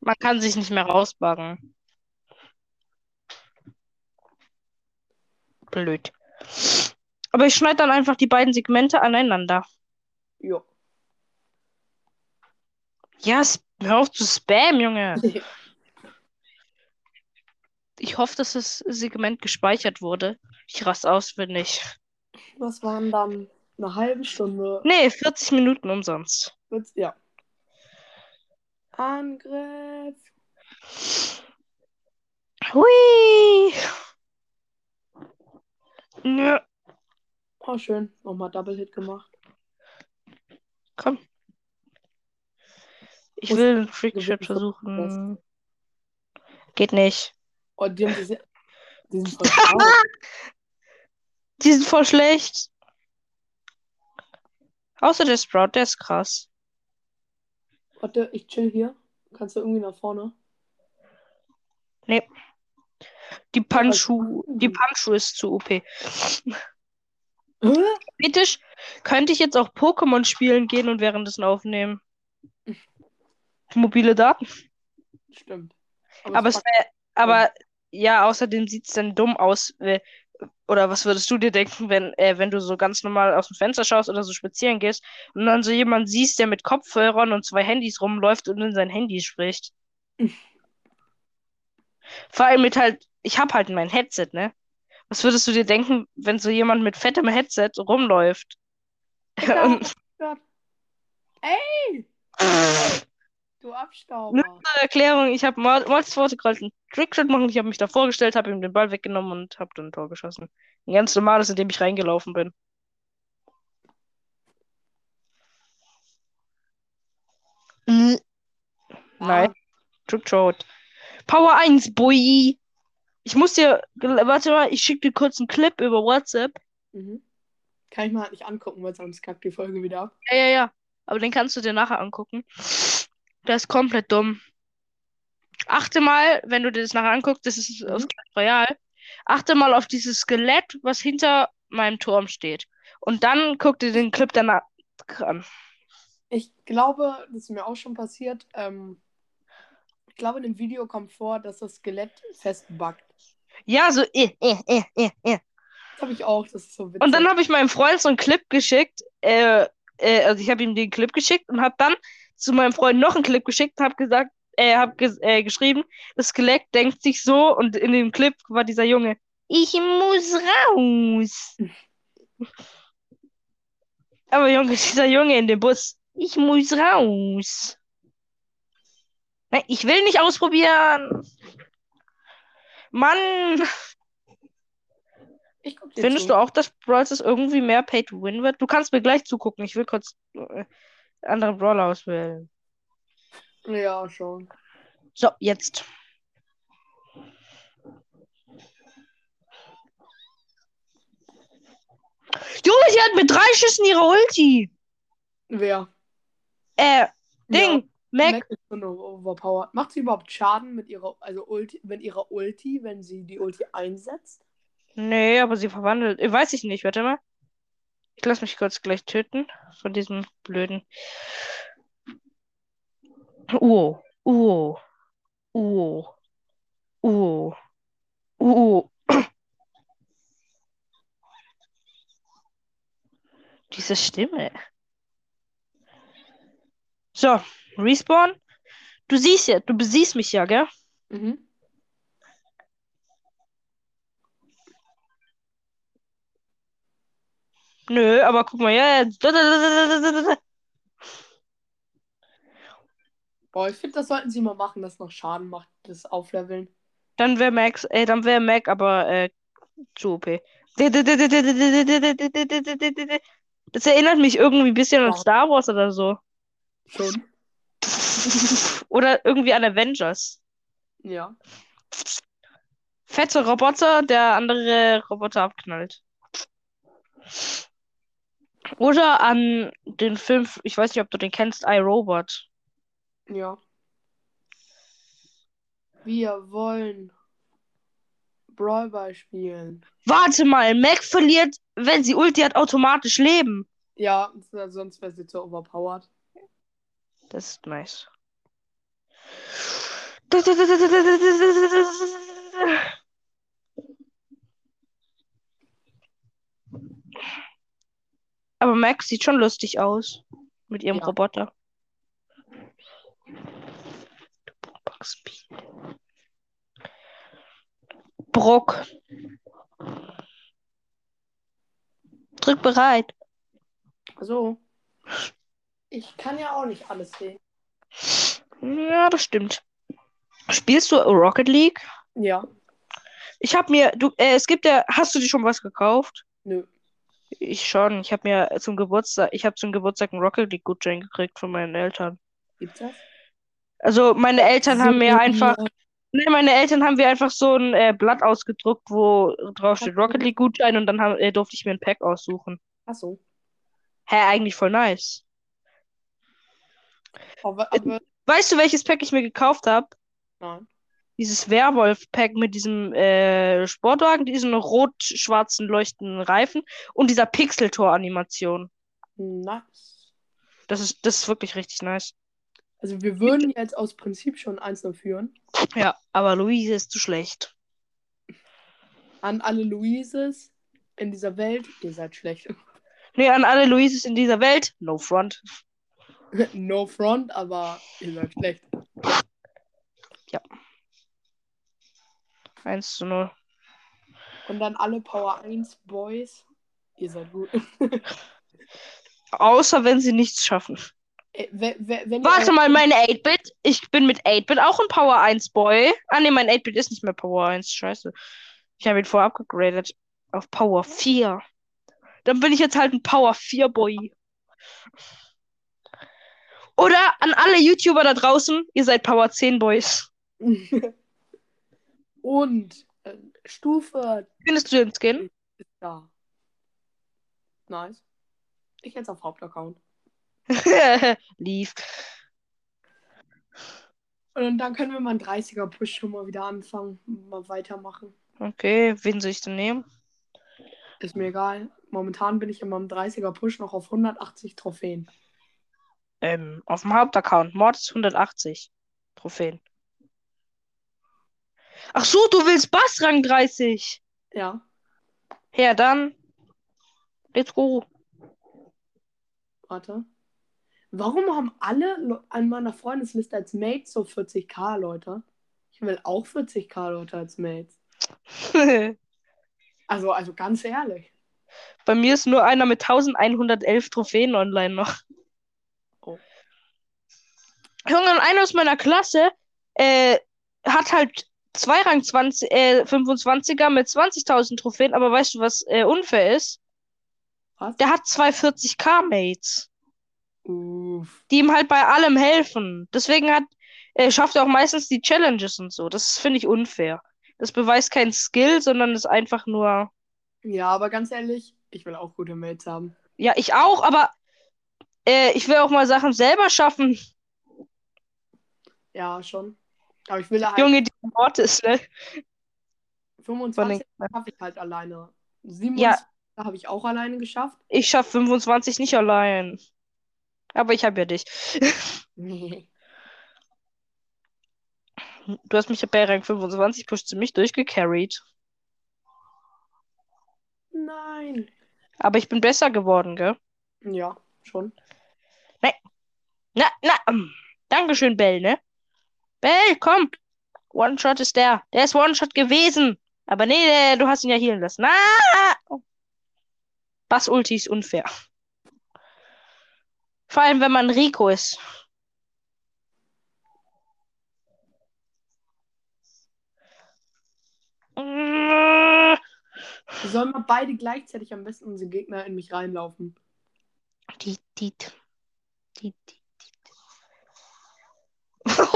Man kann sich nicht mehr rausbuggen. Blöd. Aber ich schneide dann einfach die beiden Segmente aneinander. Jo. Ja, hör auf zu spam, Junge. Ich hoffe, dass das Segment gespeichert wurde. Ich raste aus, wenn nicht. Was waren dann? Eine halbe Stunde. Nee, 40 Minuten umsonst. Ja. Angriff. Hui. Nö, Oh, schön. Nochmal Double Hit gemacht. komm. Ich Muss- will einen Freak du Shot versuchen. Geht nicht. Oh, die haben diese. Die sind voll. Die sind voll schlecht. Außer der Sprout, der ist krass. Warte, ich chill hier. Kannst du irgendwie nach vorne? Die Panshu, machen die die? Panshu ist zu OP. Theoretisch könnte ich jetzt auch Pokémon spielen gehen und währenddessen aufnehmen. Mobile Daten. Stimmt. Aber es es wär, aber ja, außerdem sieht es dann dumm aus. Oder was würdest du dir denken, wenn, äh, wenn du so ganz normal aus dem Fenster schaust oder so spazieren gehst und dann so jemand siehst, der mit Kopfhörern und zwei Handys rumläuft und in sein Handy spricht? Vor allem mit halt, ich hab halt mein Headset, ne? Was würdest du dir denken, wenn so jemand mit fettem Headset rumläuft? Und Gott. Ey! Du Abstauber. Nur zur Erklärung, ich habe Mords Worte gerade einen Trickshot machen. Ich habe mich da vorgestellt, habe ihm den Ball weggenommen und habe dann ein Tor geschossen. Ein ganz normales, in dem ich reingelaufen bin. Mhm. Nein, Trickshot. Power 1, Boy. Ich muss dir, warte mal, ich schicke dir kurz einen Clip über WhatsApp. Mhm. Kann ich mal halt nicht angucken, weil sonst kackt die Folge wieder ab. Ja, ja, ja. Aber den kannst du dir nachher angucken. Der ist komplett dumm. Achte mal, wenn du dir das nachher anguckst, das ist Mhm. aus Clash Royale. Achte mal auf dieses Skelett, was hinter meinem Turm steht. Und dann guck dir den Clip danach an. Ich glaube, das ist mir auch schon passiert. Ähm, ich glaube, in dem Video kommt vor, dass das Skelett festbackt. Ja, so, eh, eh, eh, eh, eh. Das habe ich auch, das ist so witzig. Und dann habe ich meinem Freund so einen Clip geschickt. Äh, äh, also ich habe ihm den Clip geschickt und habe dann zu meinem Freund noch einen Clip geschickt und habe gesagt, äh, habe ges äh, geschrieben, das Skelett denkt sich so und in dem Clip war dieser Junge, ich muss raus. Aber Junge, dieser Junge in dem Bus, ich muss raus. Nein, ich will nicht ausprobieren. Mann, findest zu. du auch, dass Brawl Stars irgendwie mehr Pay to Win wird? Du kannst mir gleich zugucken. Ich will kurz äh, andere Brawler auswählen. Ja, schon. So, jetzt. Junge, sie hat mit drei Schüssen ihre Ulti. Wer? Äh, Ding, Ja, Mac. Mac ist overpowered. Macht sie überhaupt Schaden mit ihrer, also Ulti, wenn ihre Ulti, wenn sie die Ulti einsetzt? Nee, aber sie verwandelt. Äh, weiß ich nicht, warte mal. Ich lass mich kurz gleich töten von diesem blöden. Oh, oh, oh, oh, oh. Diese Stimme. So, Respawn. Du siehst ja, du besiehst mich ja, gell? Mhm. Nö, aber guck mal, ja, ja. Boah, ich finde, das sollten sie mal machen, das noch Schaden macht, das Aufleveln. Dann wäre Max, äh, dann wäre Mac aber äh, zu OP. Das erinnert mich irgendwie ein bisschen an. Star Wars oder so. Schon. Oder irgendwie an Avengers. Ja. Fette Roboter, der andere Roboter abknallt. Oder an den Film, ich weiß nicht, ob du den kennst, iRobot. Ja. Wir wollen Brawl Ball spielen. Warte mal, Mac verliert, wenn sie Ulti hat, automatisch Leben. Ja, sonst wäre sie zu overpowered. Das ist nice. Aber Max sieht schon lustig aus. Mit ihrem Ja. Roboter. Brock. Drück bereit. So. Ich kann ja auch nicht alles sehen. Ja, das stimmt. Spielst du Rocket League? Ja. Ich habe mir, du, äh, es gibt ja, hast du dir schon was gekauft? Nö. Ich schon. Ich habe mir zum Geburtstag, ich habe zum Geburtstag einen Rocket League Gutschein gekriegt von meinen Eltern. Gibt's das? Also meine Eltern haben mir einfach, nee, meine Eltern haben mir einfach so ein äh, Blatt ausgedruckt, wo drauf steht Rocket League Gutschein und dann haben, äh, durfte ich mir ein Pack aussuchen. Ach so. Hä, eigentlich voll nice. Aber, aber Weißt du, welches Pack ich mir gekauft habe? nein. Dieses Werwolf-Pack mit diesem äh, Sportwagen, diesen rot-schwarzen leuchtenden Reifen und dieser Pixeltor-Animation. Nice. Das ist, das ist wirklich richtig nice. Also wir würden jetzt aus Prinzip schon 1 führen. Ja, aber Luise ist zu schlecht. An alle Luises in dieser Welt, ihr seid schlecht. Nee, an alle Luises in dieser Welt, no front. no front, aber ihr seid schlecht. 1 zu 0. Und dann alle Power 1 Boys, ihr seid gut. Außer wenn sie nichts schaffen. Äh, Warte mal, meine 8-Bit. Ich bin mit 8-Bit auch ein Power 1 Boy. Ah, nee, mein 8-Bit ist nicht mehr Power 1. Scheiße. Ich habe ihn vorher abgegradet. Auf Power 4. Dann bin ich jetzt halt ein Power 4 Boy. Oder an alle YouTuber da draußen, ihr seid Power 10 Boys. Und äh, Stufe Findest du den Skin? ist da. Nice. Ich jetzt auf Hauptaccount. Lief. Und dann können wir mal einen 30er Push schon mal wieder anfangen. Mal weitermachen. Okay, wen soll ich denn nehmen? Ist mir egal. Momentan bin ich in meinem 30er Push noch auf 180 Trophäen. Ähm, auf dem Hauptaccount. Mortis 180 Trophäen. Ach so, du willst Bass Rang 30. Ja. Ja, dann. Let's go. Warte. Warum haben alle Le- an meiner Freundesliste als Mates so 40k Leute? Ich will auch 40k Leute als Mates. Also, also ganz ehrlich. Bei mir ist nur einer mit 1111 Trophäen online noch. Oh. Junge, einer aus meiner Klasse äh, hat halt zwei Rang 20, äh, 25er mit 20.000 Trophäen, aber weißt du, was äh, unfair ist? Was? Der hat zwei 40k-Mates, Uff. die ihm halt bei allem helfen. Deswegen hat, äh, schafft er auch meistens die Challenges und so. Das finde ich unfair. Das beweist kein Skill, sondern ist einfach nur. Ja, aber ganz ehrlich, ich will auch gute Mates haben. Ja, ich auch, aber äh, ich will auch mal Sachen selber schaffen. Ja, schon. Aber ich will halt Junge, die Mortis, ne? 25 schaffe ich halt alleine. 27 Ja. habe ich auch alleine geschafft. Ich schaff 25 nicht allein. Aber ich hab ja dich. Nee. Du hast mich bei Rang 25 pusht ziemlich durchgecarried. Nein. Aber ich bin besser geworden, gell? Ja, schon. Na, na, ähm, Dankeschön, Bell, ne? Bell, komm! One-Shot ist der. Der ist One-Shot gewesen. Aber nee, der, du hast ihn ja healen lassen. Ah! Bass-Ulti ist unfair. Vor allem, wenn man Rico ist. Wir sollen mal beide gleichzeitig am besten unsere Gegner in mich reinlaufen. Tiet. Tiet, tiet, tiet.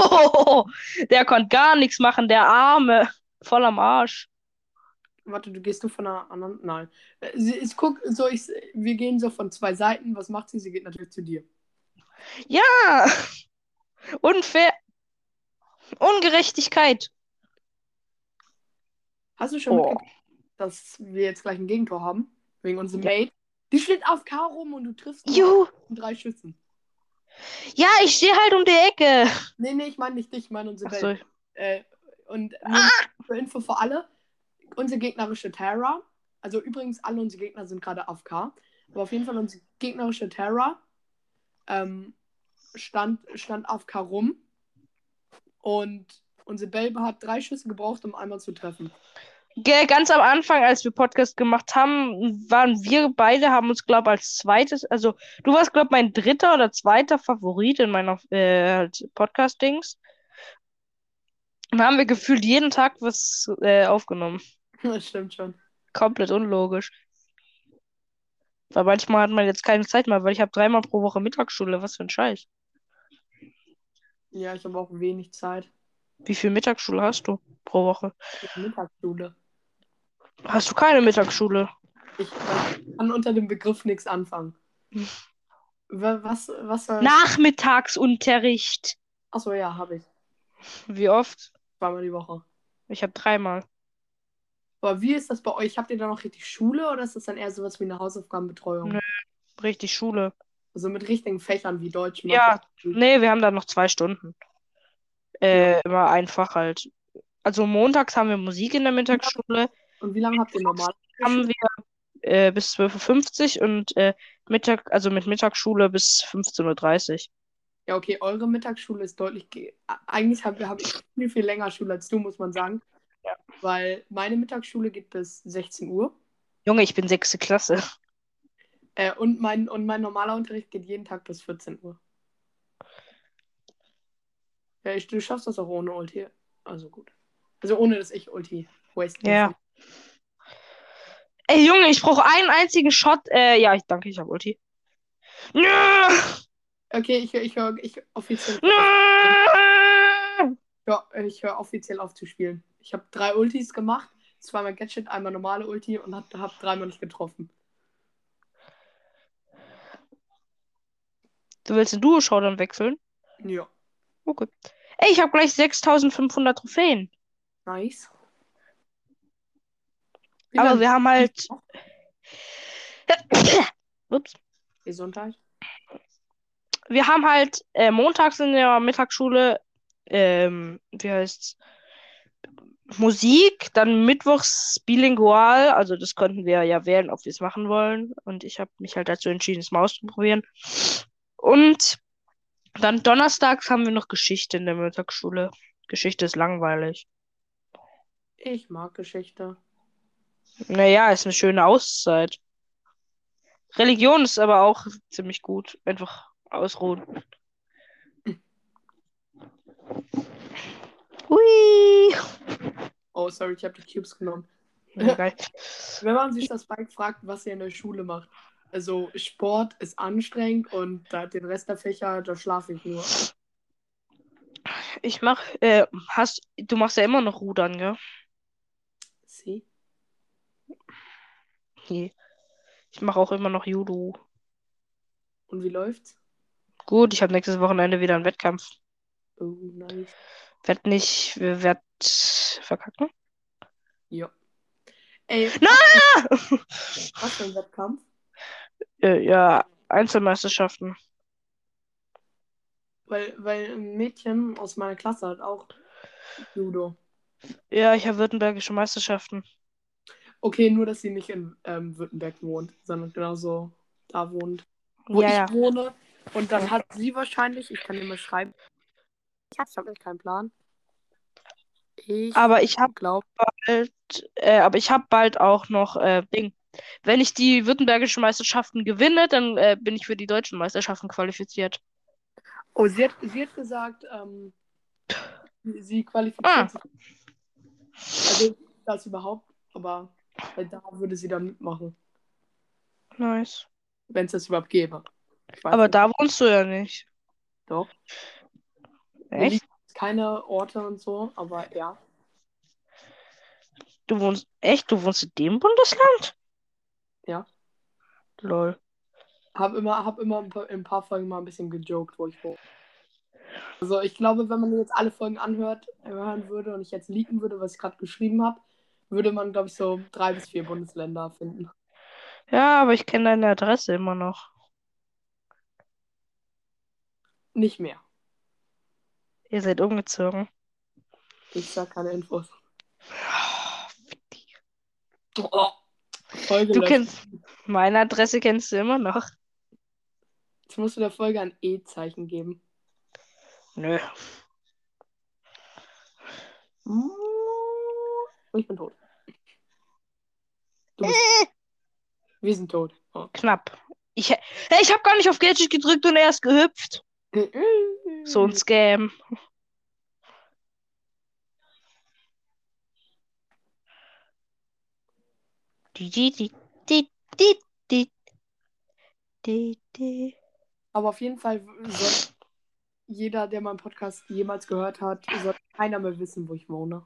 Oh, der konnte gar nichts machen, der Arme. Voll am Arsch. Warte, du gehst du von einer anderen. Nein. Äh, Sie ist, guck, so ich, wir gehen so von zwei Seiten. Was macht sie? Sie geht natürlich zu dir. Ja. Unfair. Ungerechtigkeit. Hast du schon Oh. dass wir jetzt gleich ein Gegentor haben? Wegen unserem Ja. Mate? Die steht auf K rum und du triffst nur Juhu. drei Schützen. Ja, ich stehe halt um die Ecke. Nee, nee, ich meine nicht dich, ich meine unsere Ach so. Welt. Äh, und nur für Info für alle, unsere gegnerische Terra, also übrigens alle unsere Gegner sind gerade AFK, aber auf jeden Fall unsere gegnerische Terra ähm, stand, stand AFK rum und unsere Belbe hat drei Schüsse gebraucht, um einmal zu treffen. Ganz am Anfang, als wir Podcast gemacht haben, waren wir beide, haben uns, glaube ich, als zweites, also du warst, glaube ich, mein dritter oder zweiter Favorit in meiner äh, halt Podcast-Dings. Und haben wir gefühlt jeden Tag was äh, aufgenommen. Das stimmt schon. Komplett unlogisch. Weil manchmal hat man jetzt keine Zeit mehr, weil ich habe dreimal pro Woche Mittagsschule. Was für ein Scheiß. Ja, ich habe auch wenig Zeit. Wie viel Mittagsschule hast du pro Woche? Mittagsschule. Hast du keine Mittagsschule? Ich kann unter dem Begriff nichts anfangen. Hm. Wa- Was, was soll... Nachmittagsunterricht. Achso, ja, habe ich. Wie oft? Zweimal die Woche. Ich habe dreimal. Aber wie ist das bei euch? Habt ihr da noch richtig Schule oder ist das dann eher sowas wie eine Hausaufgabenbetreuung? Nö. Richtig Schule. Also mit richtigen Fächern wie Deutsch. Ja? Nee, wir haben da noch zwei Stunden. Äh, immer einfach halt. Also montags haben wir Musik in der Mittagsschule. Und wie lange habt ihr normal? Haben wir äh, bis 12.50 Uhr und äh, Mittag, also mit Mittagsschule bis 15.30 Uhr. Ja, okay, eure Mittagsschule ist deutlich. ge- Eigentlich habe hab ich viel, viel länger Schule als du, muss man sagen. Ja. Weil meine Mittagsschule geht bis 16 Uhr. Junge, ich bin sechste Klasse. Äh, und, mein, und mein normaler Unterricht geht jeden Tag bis 14 Uhr. Ja, ich, du schaffst das auch ohne Ulti. Also gut. Also ohne, dass ich Ulti waste. Ja. Ey, Junge, ich brauche einen einzigen Shot. Äh, ja, ich danke, ich habe Ulti. Nö! Okay, ich höre ich hör, ich offiziell. Nö! Ja, ich höre offiziell auf zu spielen. Ich habe drei Ultis gemacht. Zweimal Gadget, einmal normale Ulti und habe hab dreimal nicht getroffen. Du willst den Duo-Showdown wechseln? Ja. Okay. Ey, ich habe gleich 6500 Trophäen. Nice. Wie Aber wir haben halt. Ups. Gesundheit. Wir haben halt äh, montags in der Mittagsschule, ähm, wie heißt's? Musik, dann mittwochs bilingual, also das konnten wir ja wählen, ob wir es machen wollen. Und ich habe mich halt dazu entschieden, es mal auszuprobieren. Und dann donnerstags haben wir noch Geschichte in der Mittagsschule. Geschichte ist langweilig. Ich mag Geschichte. Naja, ist eine schöne Auszeit. Religion ist aber auch ziemlich gut. Einfach ausruhen. Hui. Oh, sorry, ich habe die Cubes genommen. Geil. Wenn man sich das Bike fragt, was ihr in der Schule macht. Also Sport ist anstrengend und da den Rest der Fächer, da schlafe ich nur. Ich mach, äh, hast, du machst ja immer noch Rudern, gell? Sie? Nee. Ich mache auch immer noch Judo. Und wie läuft's? Gut, ich habe nächstes Wochenende wieder einen Wettkampf. Oh, nice. Werd nicht, werd verkacken. Ja. Ey, Na! was für ein Wettkampf? äh, ja, Einzelmeisterschaften. Weil, weil ein Mädchen aus meiner Klasse hat auch Judo. Ja, ich habe württembergische Meisterschaften. Okay, nur dass sie nicht in ähm, Württemberg wohnt, sondern genauso da wohnt, wo Ja, ich ja. wohne. Und dann hat sie wahrscheinlich, ich kann dir mal schreiben. Ich habe hab keinen Plan. Ich Aber ich habe glaube, bald, äh, aber ich habe bald auch noch äh, Ding. Wenn ich die württembergischen Meisterschaften gewinne, dann äh, bin ich für die deutschen Meisterschaften qualifiziert. oh, sie hat, sie hat gesagt, ähm, sie qualifiziert Ah. sich. Also das überhaupt, aber äh, da würde sie dann mitmachen, Nice. wenn es das überhaupt gäbe. Aber nicht. da wohnst du ja nicht. Doch. Echt? keine Orte und so, aber ja. Du wohnst, echt? Du wohnst in dem Bundesland? Ja. Lol. Hab immer, hab immer ein paar, in ein paar Folgen mal ein bisschen gejoked, wo ich wohne. Also ich glaube, wenn man jetzt alle Folgen anhört, hören würde und ich jetzt leaken würde, was ich gerade geschrieben habe, würde man, glaube ich, so drei bis vier Bundesländer finden. Ja, aber ich kenne deine Adresse immer noch. Nicht mehr. Ihr seid umgezogen. Ich sag keine Infos. Oh, Oh, Du kennst meine Adresse kennst du immer noch. Jetzt musst du der Folge ein E-Zeichen geben. Nö. Ich bin tot. Bist. Wir sind tot. Oh. Knapp. Ich, ich habe gar nicht auf Gadget gedrückt und er ist gehüpft. So ein Scam. Aber auf jeden Fall soll jeder, der meinen Podcast jemals gehört hat, soll keiner mehr wissen, wo ich wohne.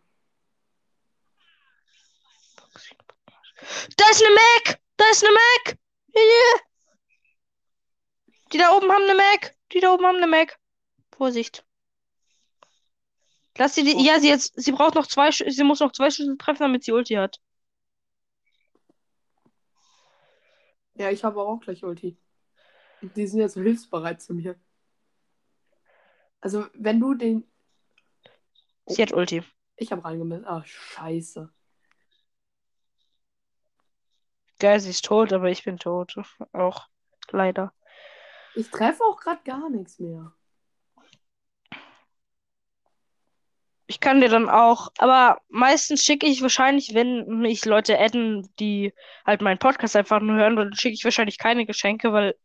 Da ist eine Mac! Da ist eine Mac! Hier. Die da oben haben eine Mac! Die da oben haben eine Mac. Vorsicht. Lass sie die. Ja, sie jetzt. Sie braucht noch zwei. Sie muss noch zwei Schüsse treffen, damit sie Ulti hat. Ja, ich habe auch gleich Ulti. Die sind jetzt so hilfsbereit zu mir. Also, wenn du den. Sie hat Ulti. Ich habe reingemisst. Ah, scheiße. Geil, sie ist tot, aber ich bin tot. Auch. Leider. Ich treffe auch gerade gar nichts mehr. Ich kann dir dann auch, aber meistens schicke ich wahrscheinlich, wenn mich Leute adden, die halt meinen Podcast einfach nur hören, dann schicke ich wahrscheinlich keine Geschenke, weil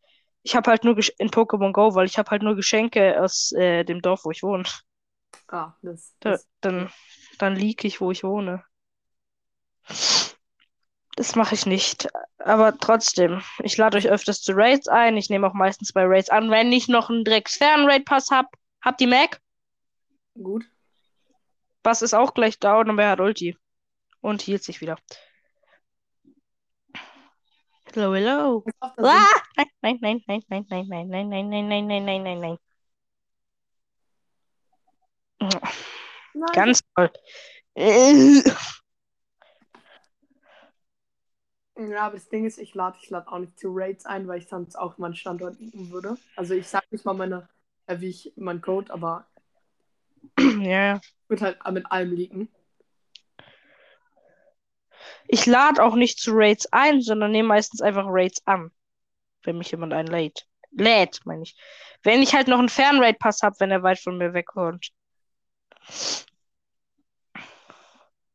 ich habe halt nur Gesch in Pokémon Go, weil ich habe halt nur Geschenke aus äh, dem Dorf, wo ich wohne. Ah, das. Da, das dann, dann leak ich, wo ich wohne. Das mache ich nicht. Aber trotzdem, ich lade euch öfters zu Raids ein. Ich nehme auch meistens bei Raids an, wenn ich noch einen Drecks-Fern-Raid-Pass hab. Habt ihr Mac? gut. Bass ist auch gleich down, aber er hat Ulti. Und hielt sich wieder. Hello, hello. Pass Ah! Nein, nein, nein, nein, nein, nein, nein, nein, nein, nein, nein, nein, nein, nein. Nein, Ganz toll. Äh, Ja, aber das Ding ist, ich lade ich lad auch nicht zu Raids ein, weil ich sonst auch meinen Standort liegen würde. Also ich sag nicht mal meine, äh, wie ich meinen Code, aber Ja, würde halt mit allem liegen. ich lade auch nicht zu Raids ein, sondern nehme meistens einfach Raids an. Wenn mich jemand einlädt. Lädt, meine ich. Wenn ich halt noch einen Fernraid-Pass habe, wenn er weit von mir wegkommt.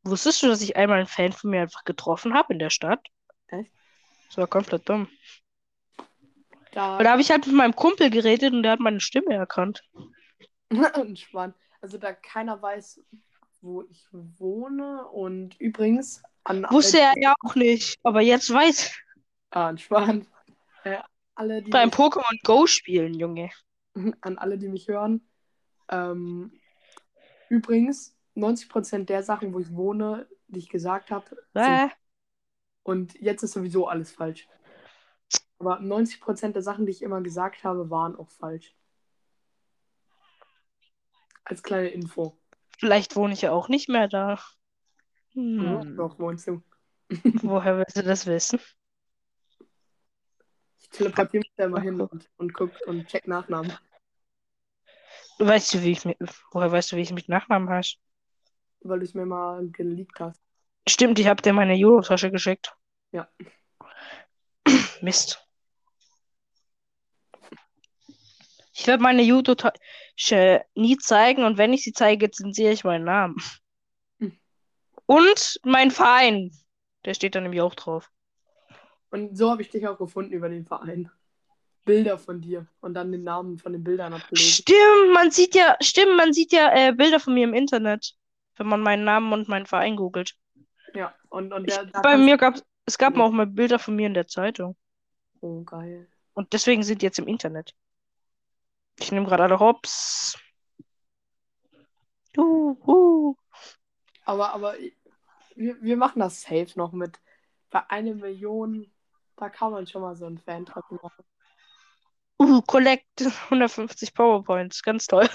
Wusstest du, dass ich einmal einen Fan von mir einfach getroffen habe in der Stadt? Echt? Das war komplett dumm. Da da habe ich halt mit meinem Kumpel geredet und der hat meine Stimme erkannt. entspannt. Also da keiner weiß, wo ich wohne. Und übrigens, an Wusste er ja auch nicht. Aber jetzt weiß Ah, entspannt. Äh, alle, die beim Pokémon Go spielen, Junge. an alle, die mich hören. Ähm, übrigens, 90% der Sachen, wo ich wohne, die ich gesagt habe, sind Äh, Und jetzt ist sowieso alles falsch. Aber 90% der Sachen, die ich immer gesagt habe, waren auch falsch. Als kleine Info. vielleicht wohne ich ja auch nicht mehr da. Ja, Hm. Doch, wohnst du. Woher willst du das wissen? Ich teleportiere mich da immer hin und, und guck und check Nachnamen. Weißt du, wie ich mit, woher weißt du, wie ich mit Nachnamen heiße? Weil du es mir mal geleakt hast. Stimmt, ich habe dir meine Euro-Tasche geschickt. Ja. Mist. Ich werde meine Judo-Tasche nie zeigen und wenn ich sie zeige, zensiere ich meinen Namen. Hm. Und mein Verein. Der steht dann nämlich auch drauf. Und so habe ich dich auch gefunden über den Verein. Bilder von dir und dann den Namen von den Bildern abgelegt. Stimmt, man sieht ja, stimmt, man sieht ja äh, Bilder von mir im Internet, wenn man meinen Namen und meinen Verein googelt. Ja, und, und Ich, der, da bei mir gab es gab Ja. auch mal Bilder von mir in der Zeitung. Oh, geil. Und deswegen sind die jetzt im Internet. Ich nehme gerade alle Hops. Juhu. Aber, aber wir, wir machen das safe noch mit. Bei einer Million, da kann man schon mal so einen Fan-Treffen machen. Uh, Collect 150 PowerPoints. Ganz toll.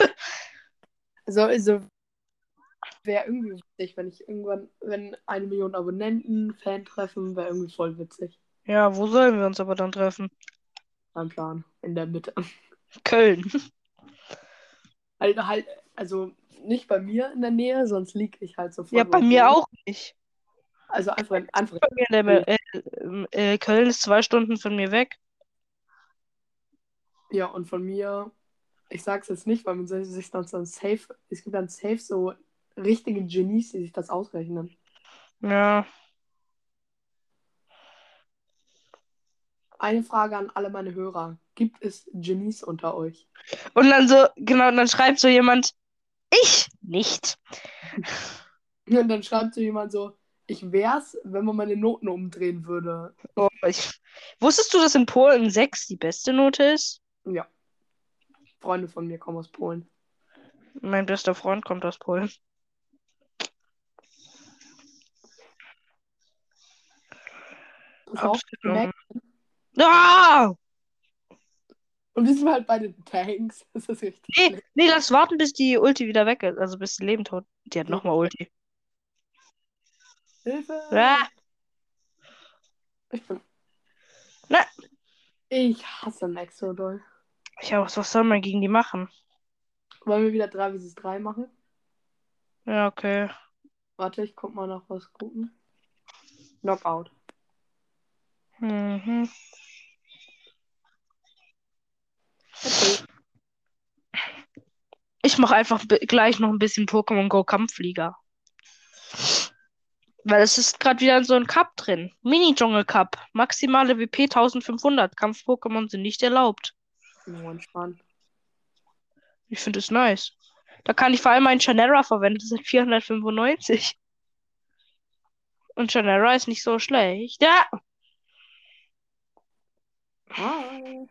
Also, also wäre irgendwie witzig, wenn ich irgendwann, wenn eine Million Abonnenten Fan treffen, wäre irgendwie voll witzig. Ja, wo sollen wir uns aber dann treffen? Mein Plan. In der Mitte. Köln. Halt, halt, also nicht bei mir in der Nähe, sonst liege ich halt sofort. Ja, bei mir auch nicht. Also einfach, in- der, äh, äh, Köln ist zwei Stunden von mir weg. Ja, und von mir, ich sag's jetzt nicht, weil man sich dann so safe, es gibt dann safe so richtige Genies, die sich das ausrechnen. Ja. Eine Frage an alle meine Hörer. Gibt es Genies unter euch? Und dann so, genau, und dann schreibt so jemand, ich nicht. Und dann schreibt so jemand so, ich wär's, wenn man meine Noten umdrehen würde. Oh, ich... Wusstest du, dass in Polen 6 die beste Note ist? Ja. Freunde von mir kommen aus Polen. Mein bester Freund kommt aus Polen. Absolut. Ah! Und wir sind halt bei den Tanks. Das ist richtig. Nee, schlecht. nee, lass warten, bis die Ulti wieder weg ist. Also bis die Leben tot. Die hat nochmal Ulti. Hilfe! Ah, Ich bin. Na. Ich hasse Max so doll. ja, was, was soll man gegen die machen? Wollen wir wieder 3 vs 3 machen? Ja, okay. Warte, ich guck mal nach was Guten. Knockout. Mhm. Okay. Ich mache einfach gleich noch ein bisschen Pokémon Go Kampfflieger. Weil es ist gerade wieder so ein Cup drin. Mini-Dschungel Cup. Maximale WP 1500. Kampf-Pokémon sind nicht erlaubt. Entspannt. Ich finde es nice. Da kann ich vor allem einen Chanera verwenden. Das sind 495. Und Chanera ist nicht so schlecht. Ja, Hi.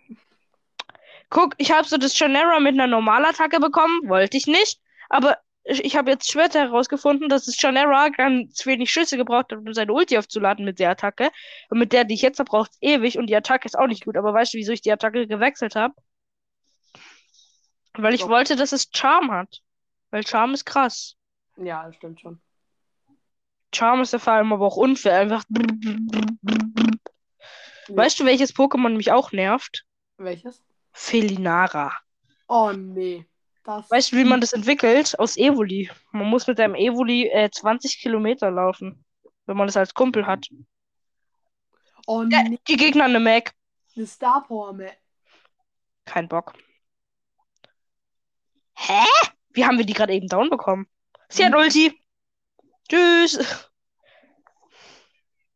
guck, ich habe so das Chanera mit einer Normalattacke bekommen. Wollte ich nicht. Aber ich, ich habe jetzt später herausgefunden, dass das Chanera ganz wenig Schüsse gebraucht hat, um seine Ulti aufzuladen mit der Attacke. Und mit der, die ich jetzt habe, braucht ewig. Und die Attacke ist auch nicht gut. Aber weißt du, wieso ich die Attacke gewechselt habe? Weil ich Doch. wollte, dass es Charm hat. Weil Charm ist krass. Ja, das stimmt schon. Charm ist ja vor allem aber auch unfair. Einfach. Weißt du, welches Pokémon mich auch nervt? Welches? Felinara. Oh nee. Das Weißt du, wie man das entwickelt? Aus Evoli. Man muss mit einem Evoli äh, 20 Kilometer laufen, wenn man das als Kumpel hat. Oh Ja, nee. die Gegner eine Mac. Eine Star Power Map. Kein Bock. Hä? Wie haben wir die gerade eben down bekommen? Sie hat Hm. Ulti. Tschüss.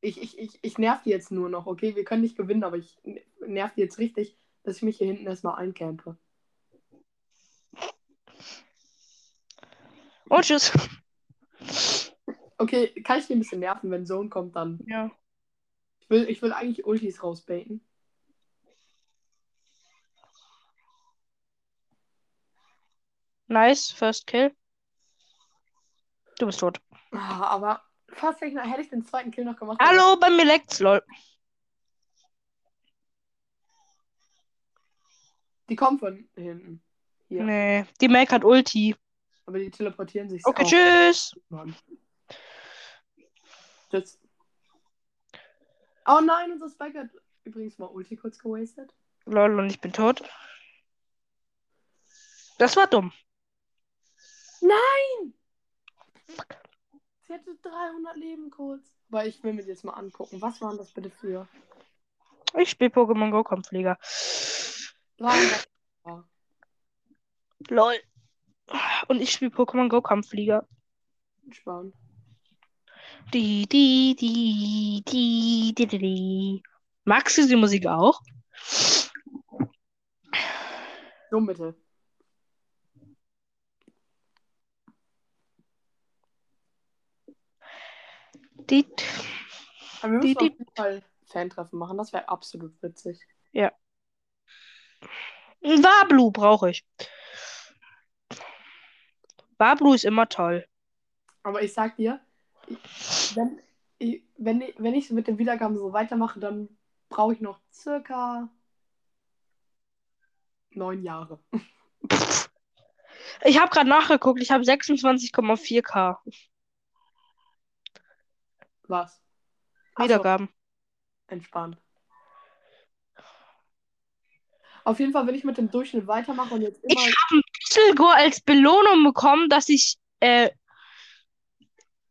Ich, ich, ich, ich nerv die jetzt nur noch, okay? Wir können nicht gewinnen, aber ich nerv die jetzt richtig, dass ich mich hier hinten erstmal eincampe. Und tschüss. Okay, kann ich die ein bisschen nerven, wenn Zone kommt, dann. Ja. Ich will, ich will eigentlich Ultis rausbaiten. Nice. First Kill. Du bist tot. Ah, aber fast hätte ich, hätte ich den zweiten Kill noch gemacht. Hallo, bei mir leckt's, lol. Die kommen von hinten. Hier. Nee, die Mac hat Ulti. Aber die teleportieren sich Okay, auch. tschüss. Mann. Tschüss. Oh nein, unser Spike hat übrigens mal Ulti kurz gewastet. Lol, und ich bin tot. Das war dumm. Nein! Sie hatte 300 Leben kurz. Aber ich will mir das jetzt mal angucken. Was waren das bitte für Ich spiele Pokémon Go Kampfflieger. 300? Ja. Lol. Und ich spiele Pokémon Go Kampfflieger. Sparen. Die, die, die, die, die, die. Magst du die Musik auch? So bitte. Die, Aber wir Die- müssen auf jeden Fall Fan-Treffen machen. Das wäre absolut witzig. ein Wablu brauche ich. Wablu ist immer toll. Aber ich sag dir, ich- wenn ich, wenn ich, wenn ich mit den Wiedergaben so weitermache, dann brauche ich noch circa neun Jahre. Ich habe gerade nachgeguckt, ich habe 26,4k Was? Ach so, Wiedergaben. entspannt. Auf jeden Fall, wenn ich mit dem Durchschnitt weitermache und jetzt immer. Düsseldorf als Belohnung bekommen, dass ich äh,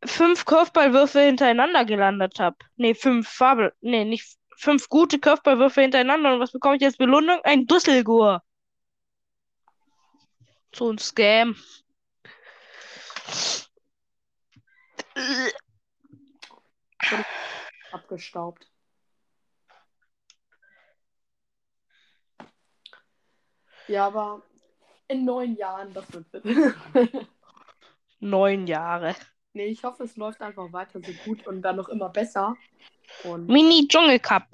fünf Curveballwürfe hintereinander gelandet habe. Nee, fünf Farbe. Nee, nicht fünf gute Curveballwürfe hintereinander. Und was bekomme ich als Belohnung? Ein Düsseldorf. So ein Scam. Abgestaubt. Ja, aber in neun Jahren, das wird fit. Neun Jahre. nee, ich hoffe, es läuft einfach weiter so gut und dann noch immer besser. Und Mini Dschungel Cup.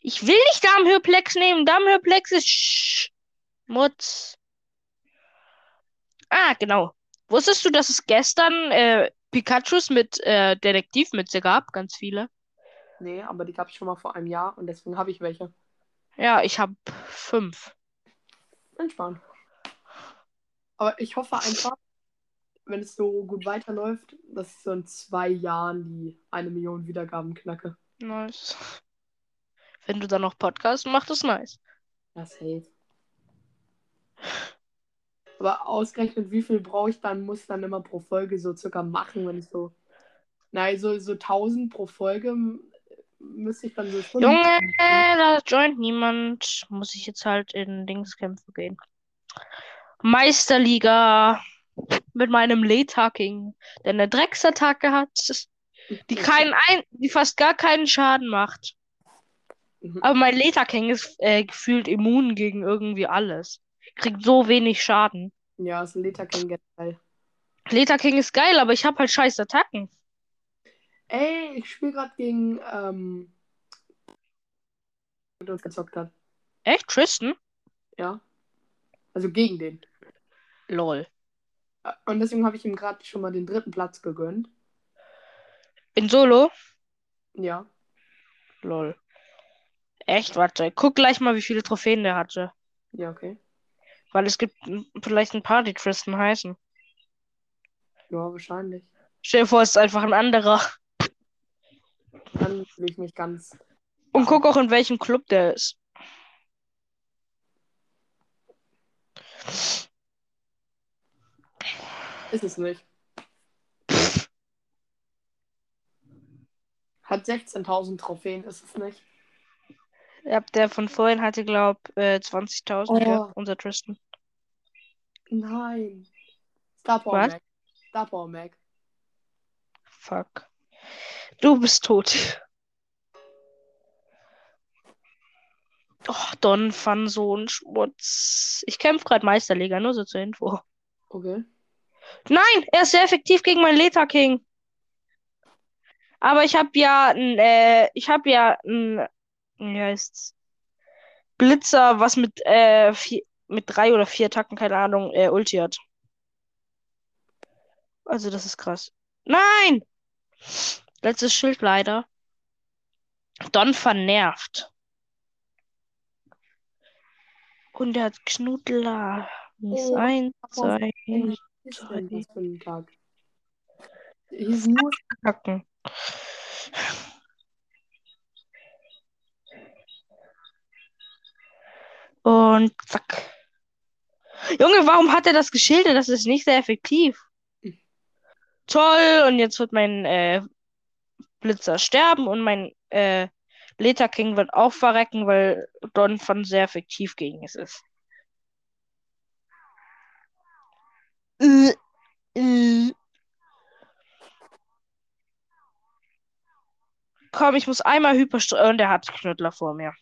Ich will nicht Darmhöheplex nehmen. Darmhöheplex ist Schmutz. Ah, genau. Wusstest du, dass es gestern äh, Pikachus mit äh, Detektivmütze gab? Ganz viele. nee, aber die gab es schon mal vor einem Jahr und deswegen habe ich welche. Ja, ich habe fünf. Entspannt. Aber ich hoffe einfach, wenn es so gut weiterläuft, dass ich so in zwei Jahren die eine Million Wiedergaben knacke. Nice. Wenn du dann noch Podcast machst, ist nice. Ja, safe. Aber ausgerechnet, wie viel brauche ich dann, muss ich dann immer pro Folge so circa machen, wenn ich so. Nein, so, so 1000 pro Folge müsste ich dann so Stunden. Junge, da joint niemand. Muss ich jetzt halt in Dingskämpfe gehen. Meisterliga mit meinem Letaking, der eine Drecksattacke hat, die keinen ein, die fast gar keinen Schaden macht. Mhm. Aber mein Letaking ist äh, gefühlt immun gegen irgendwie alles. Kriegt so wenig Schaden. Ja, ist ein Letaking generell. Letaking ist geil, aber ich habe halt scheiß Attacken. Ey, ich spiele gerade gegen, ähm, mit uns gezockt hat. Echt, Tristan? Ja. Also gegen den. Lol. Äh, Und deswegen habe ich ihm gerade schon mal den dritten Platz gegönnt. In Solo? Ja. Lol. Echt, warte. Guck gleich mal, wie viele Trophäen der hatte. Ja, okay. Weil es gibt vielleicht ein paar, die Tristan heißen. Ja, wahrscheinlich. Stell dir vor, es ist einfach ein anderer. Dann will ich mich ganz. Und guck auch, in welchem Club der ist. Ist es nicht. Hat 16.000 Trophäen, ist es nicht. Ja, der von vorhin hatte, glaub, äh, 20.000, Oh. ja, unser Tristan. Nein. Star Power? Mac. Star Power Mac. Fuck. Du bist tot. Oh, Don Fan, so ein Schmutz. Ich kämpfe gerade Meisterliga, nur so zur Info. Okay. Nein, er ist sehr effektiv gegen meinen Leta King. Aber ich habe ja ein, äh, ich habe ja ein, wie heißt's? Blitzer, was mit, äh, vier, mit drei oder vier Attacken, keine Ahnung, äh, Ulti hat. Also, das ist krass. Nein! Letztes Schild leider. Don vernervt. Und er hat Knuddler. Nichts Oh, ein, was zwei, Tag? Hier ist nur Kacken. Und zack. Junge, warum hat er das geschildert? Das ist nicht sehr effektiv. Toll, und jetzt wird mein äh, Blitzer sterben und mein äh, Leta King wird auch verrecken, weil Don von sehr effektiv gegen es ist. Komm, ich muss einmal Hyperstr... Und er hat Knüttler vor mir.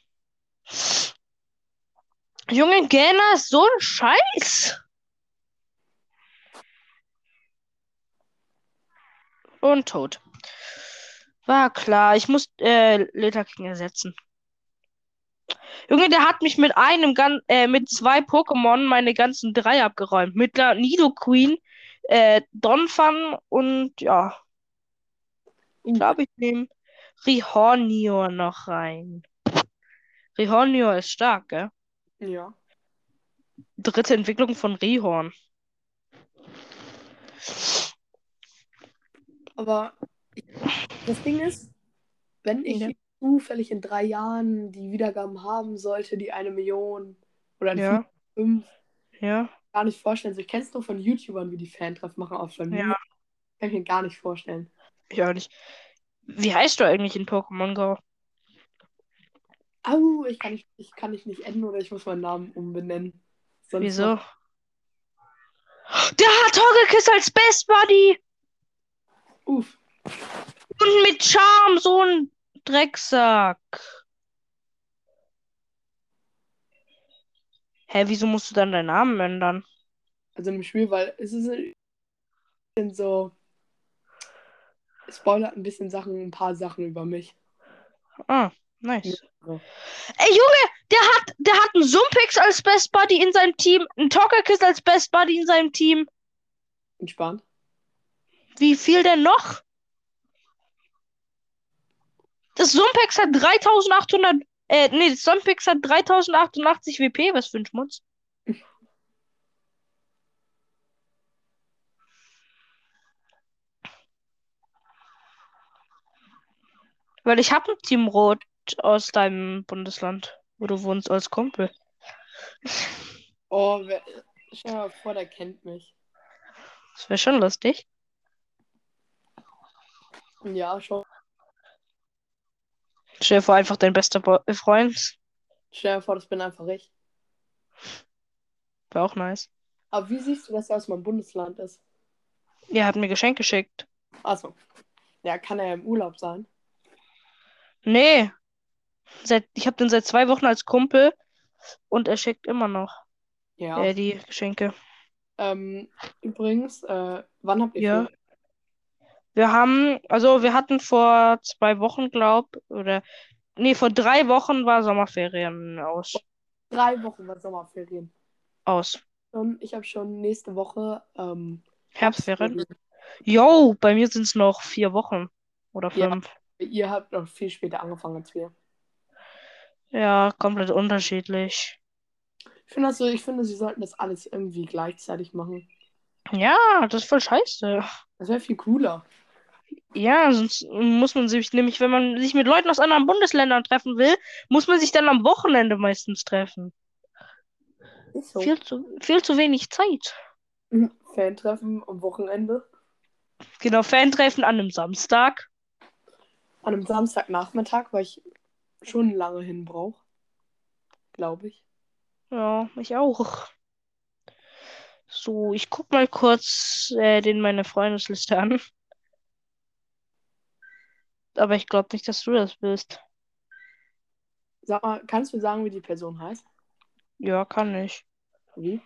Junge, Gena ist so ein Scheiß. Und tot. War klar, ich muss äh, Leta King ersetzen. Junge, der hat mich mit einem, gan äh, mit zwei Pokémon meine ganzen drei abgeräumt. Mit der Nidoqueen, äh, Donphan und ja. Ich glaube, ich nehme Rihornio noch rein. Rihornio ist stark, gell? Ja. Dritte Entwicklung von Rihorn. Aber ich- das Ding ist, wenn ich Ja. zufällig in drei Jahren die Wiedergaben haben sollte, die eine Million oder die Ja, fünf, ja. gar nicht vorstellen. So, ich kenne es nur von YouTubern, wie die Fan-Treffen machen auf Familie. Ja. Kann ich mir gar nicht vorstellen. Ich auch nicht. Wie heißt du eigentlich in Pokémon Go? Au, ich kann nicht, ich kann dich nicht enden oder ich muss meinen Namen umbenennen. Sonst Wieso? noch- Der hat Togekiss als Best Buddy! Uff. Und mit Charme, so ein Drecksack. Hä, wieso musst du dann deinen Namen ändern? Also im Spiel, weil es ist ein bisschen so. es Spoilert ein bisschen Sachen, ein paar Sachen über mich. Ah, nice. Ja. Ey, Junge, der hat, der hat einen Sumpix als Best Buddy in seinem Team, einen Togekiss als Best Buddy in seinem Team. Entspannt. Wie viel denn noch? Das Sumpex hat 3800, äh, nee, das Sumpex hat 3088 WP, was für ein Schmutz. Weil ich hab ein Team Rot aus deinem Bundesland, wo du wohnst, als Kumpel. Oh, wer, stell dir mal vor, der kennt mich. Das wäre schon lustig. Ja, schon. Stell dir vor, einfach dein bester Bo Freund. Stell dir vor, das bin einfach ich. Wäre auch nice. Aber wie siehst du, dass er aus meinem Bundesland ist? Ihr habt mir Geschenk geschickt. Achso. Ja, kann er ja im Urlaub sein. Nee. Seit, ich habe den seit zwei Wochen als Kumpel und er schickt immer noch Ja. äh, die Geschenke. Ähm, übrigens, äh, wann habt ihr Ja. Wir haben, also wir hatten vor zwei Wochen, glaub, oder nee, vor drei Wochen war Sommerferien aus. Drei Wochen war Sommerferien. Aus. Und ich habe schon nächste Woche ähm, Herbstferien. Yo, bei mir sind es noch vier Wochen oder Ja. fünf. Ihr habt noch viel später angefangen als wir. Ja, komplett unterschiedlich. Ich finde das so, ich finde, sie sollten das alles irgendwie gleichzeitig machen. Ja, das ist voll scheiße. Das wäre viel cooler. Ja, sonst muss man sich nämlich, wenn man sich mit Leuten aus anderen Bundesländern treffen will, muss man sich dann am Wochenende meistens treffen. Ist so. Viel zu, viel zu wenig Zeit. Mhm. Fan-Treffen am Wochenende. Genau, Fan-Treffen an einem Samstag. An einem Samstagnachmittag, weil ich schon lange hin brauche. Glaube ich. Ja, ich auch. So, ich guck mal kurz äh, den meine Freundesliste an. Aber ich glaube nicht, dass du das bist. Sag mal, kannst du sagen, wie die Person heißt? Ja, kann ich. Wie?